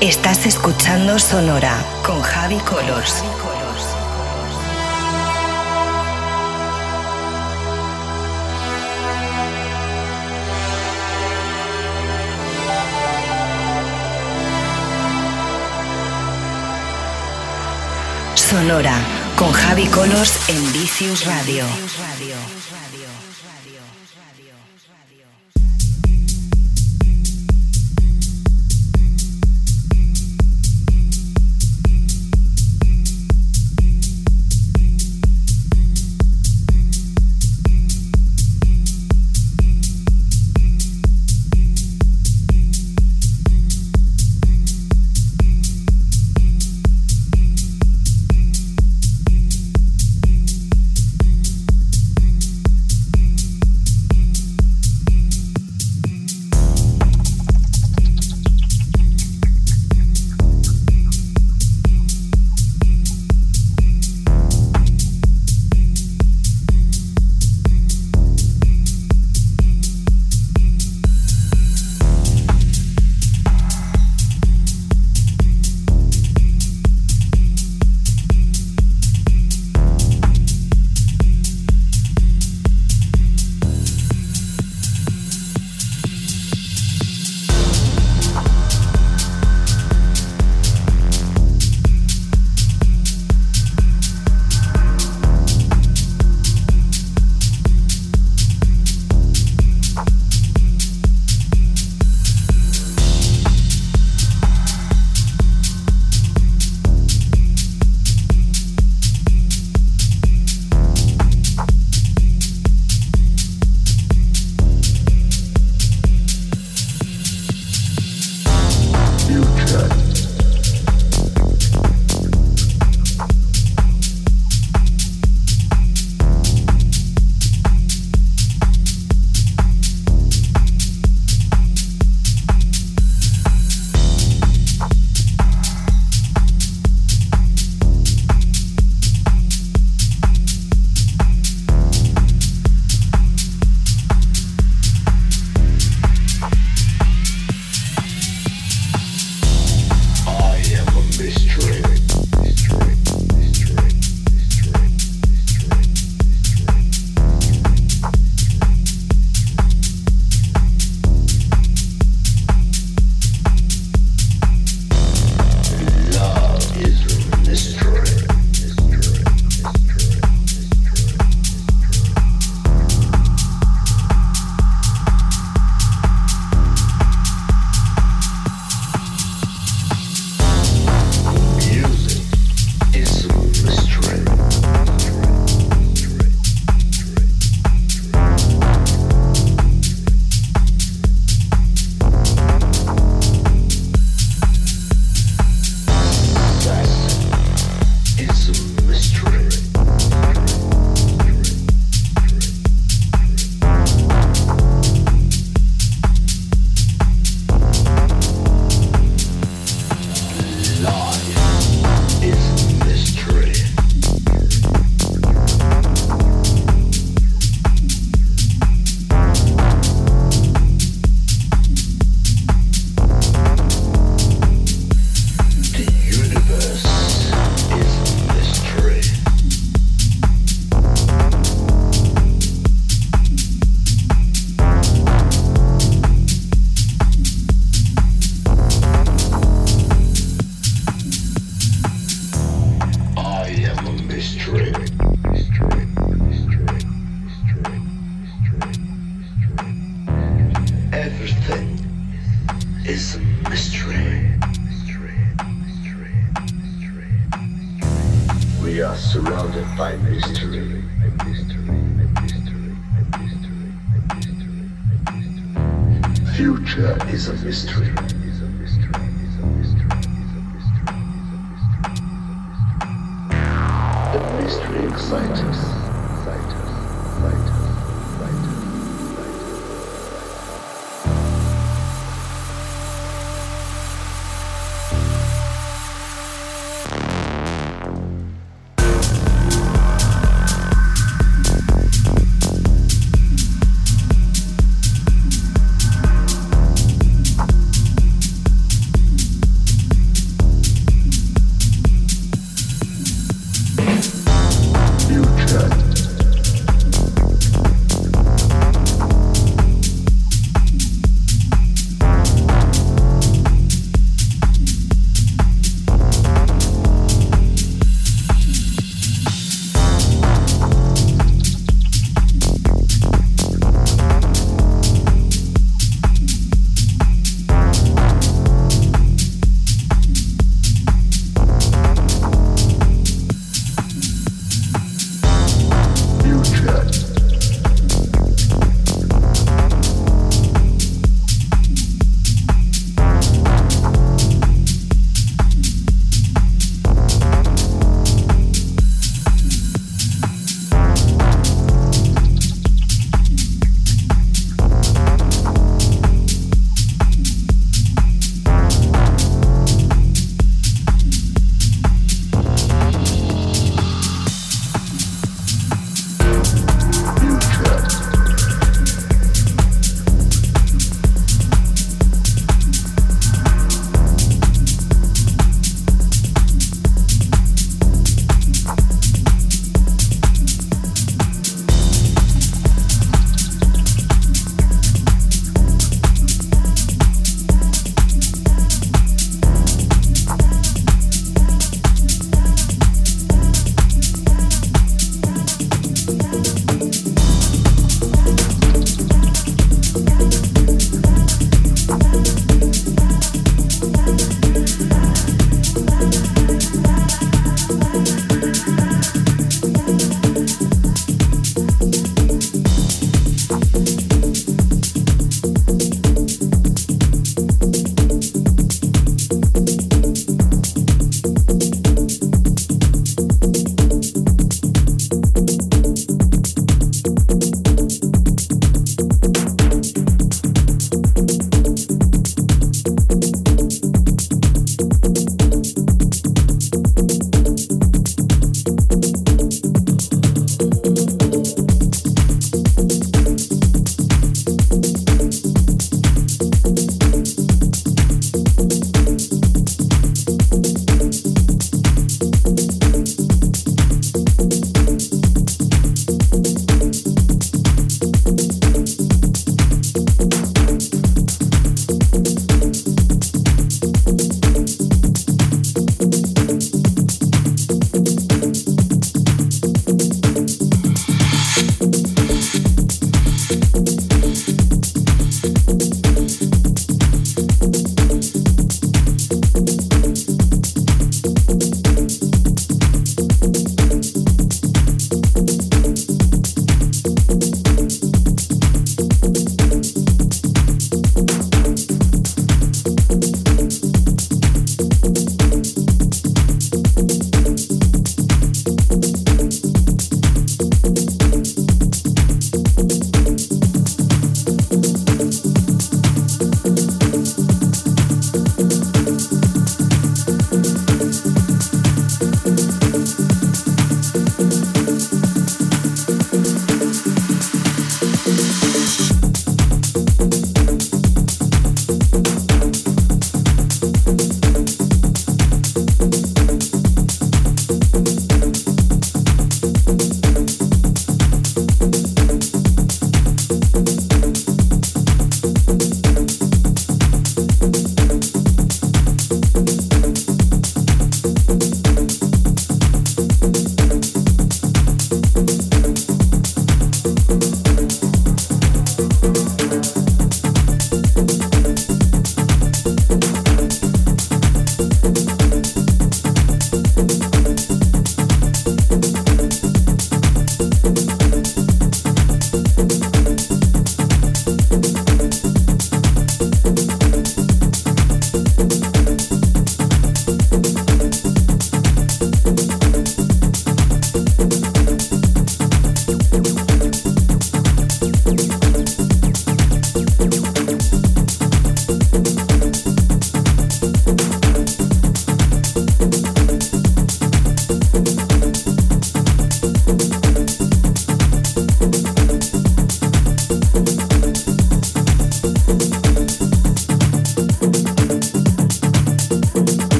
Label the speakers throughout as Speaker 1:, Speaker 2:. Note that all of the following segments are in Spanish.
Speaker 1: Estás escuchando Sonora con Javi Colors. Sonora con Javi Colors en Vicious Radio. Future is a mystery. The mystery excites us.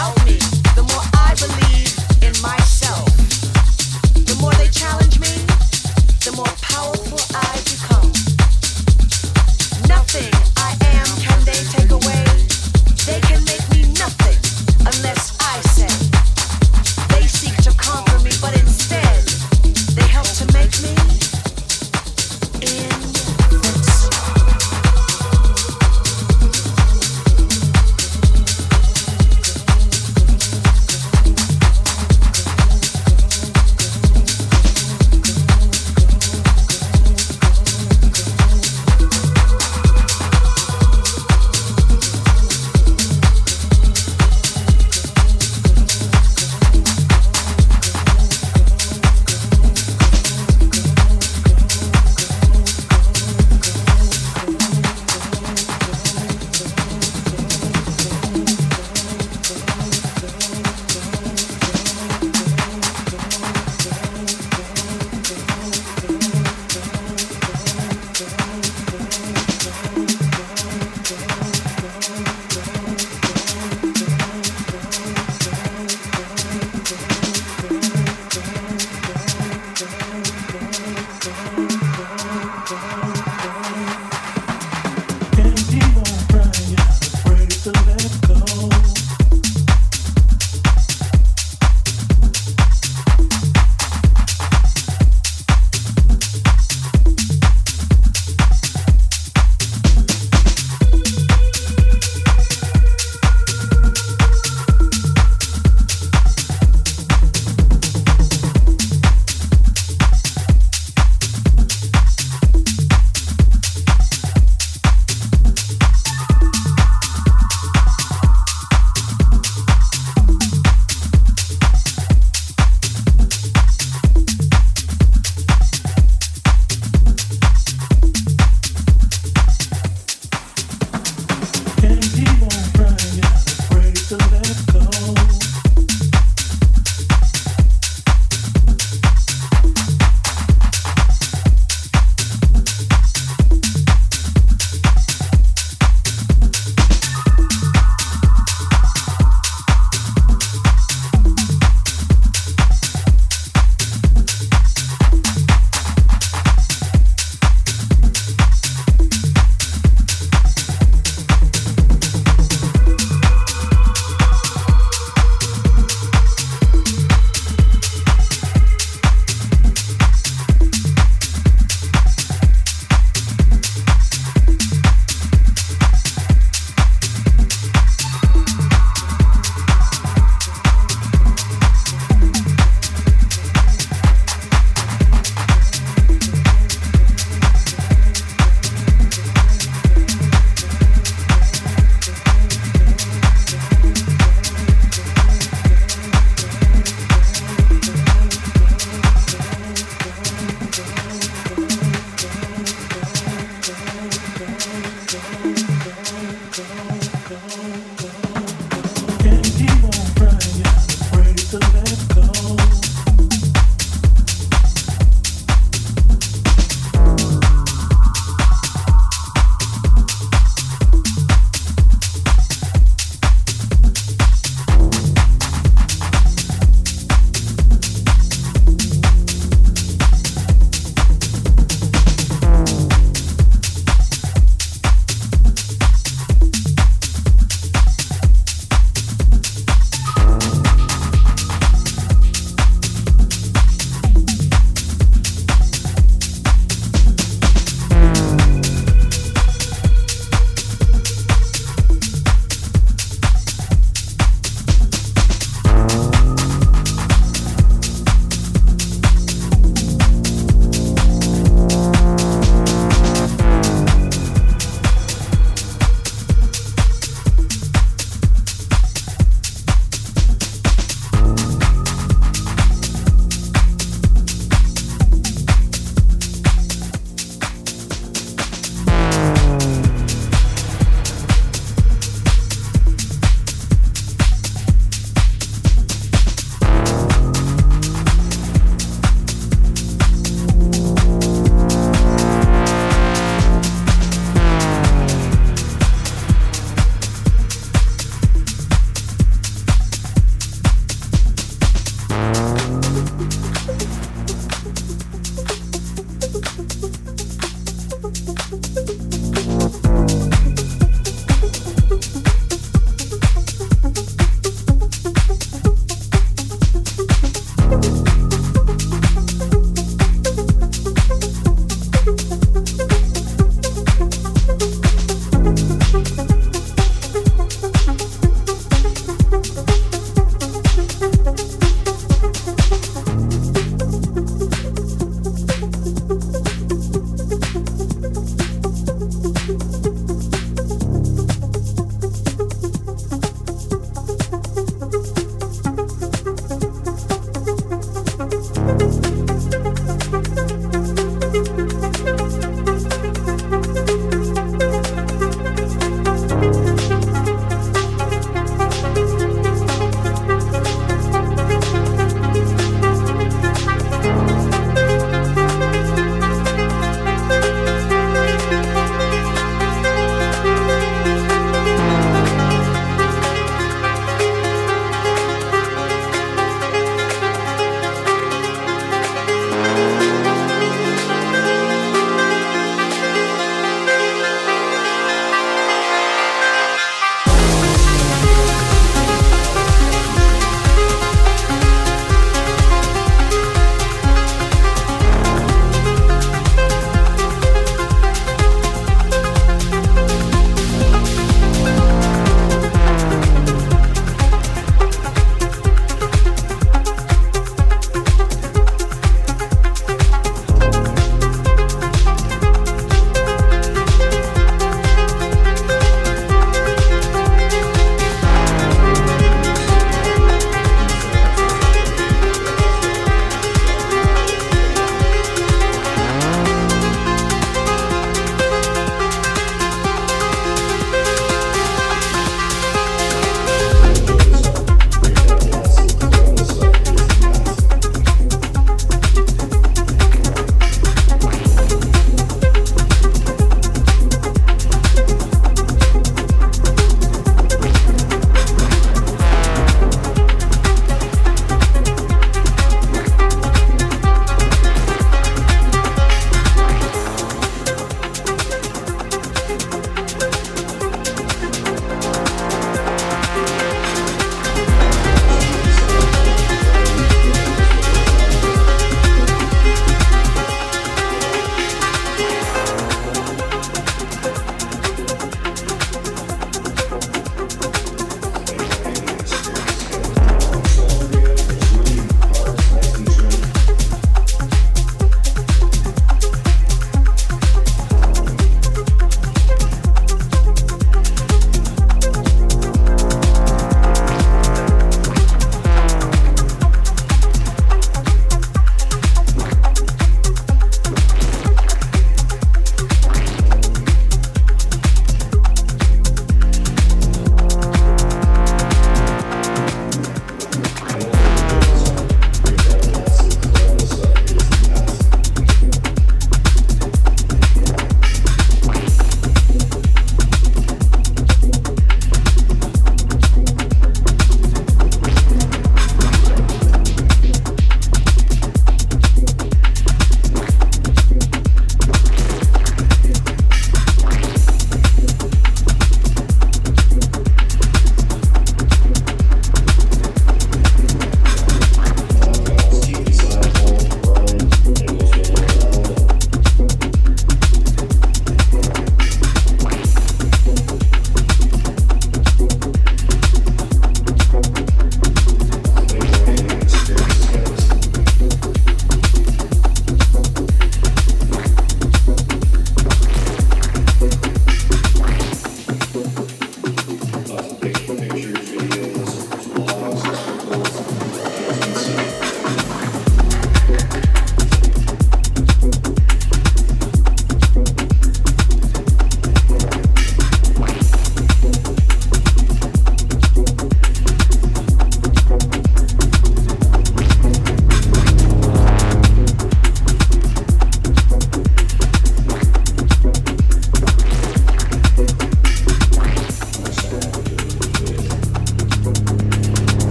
Speaker 2: without me.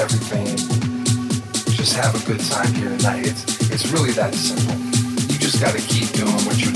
Speaker 2: everything. Just have a good time here tonight. It's, it's really that simple. You just got to keep doing what you're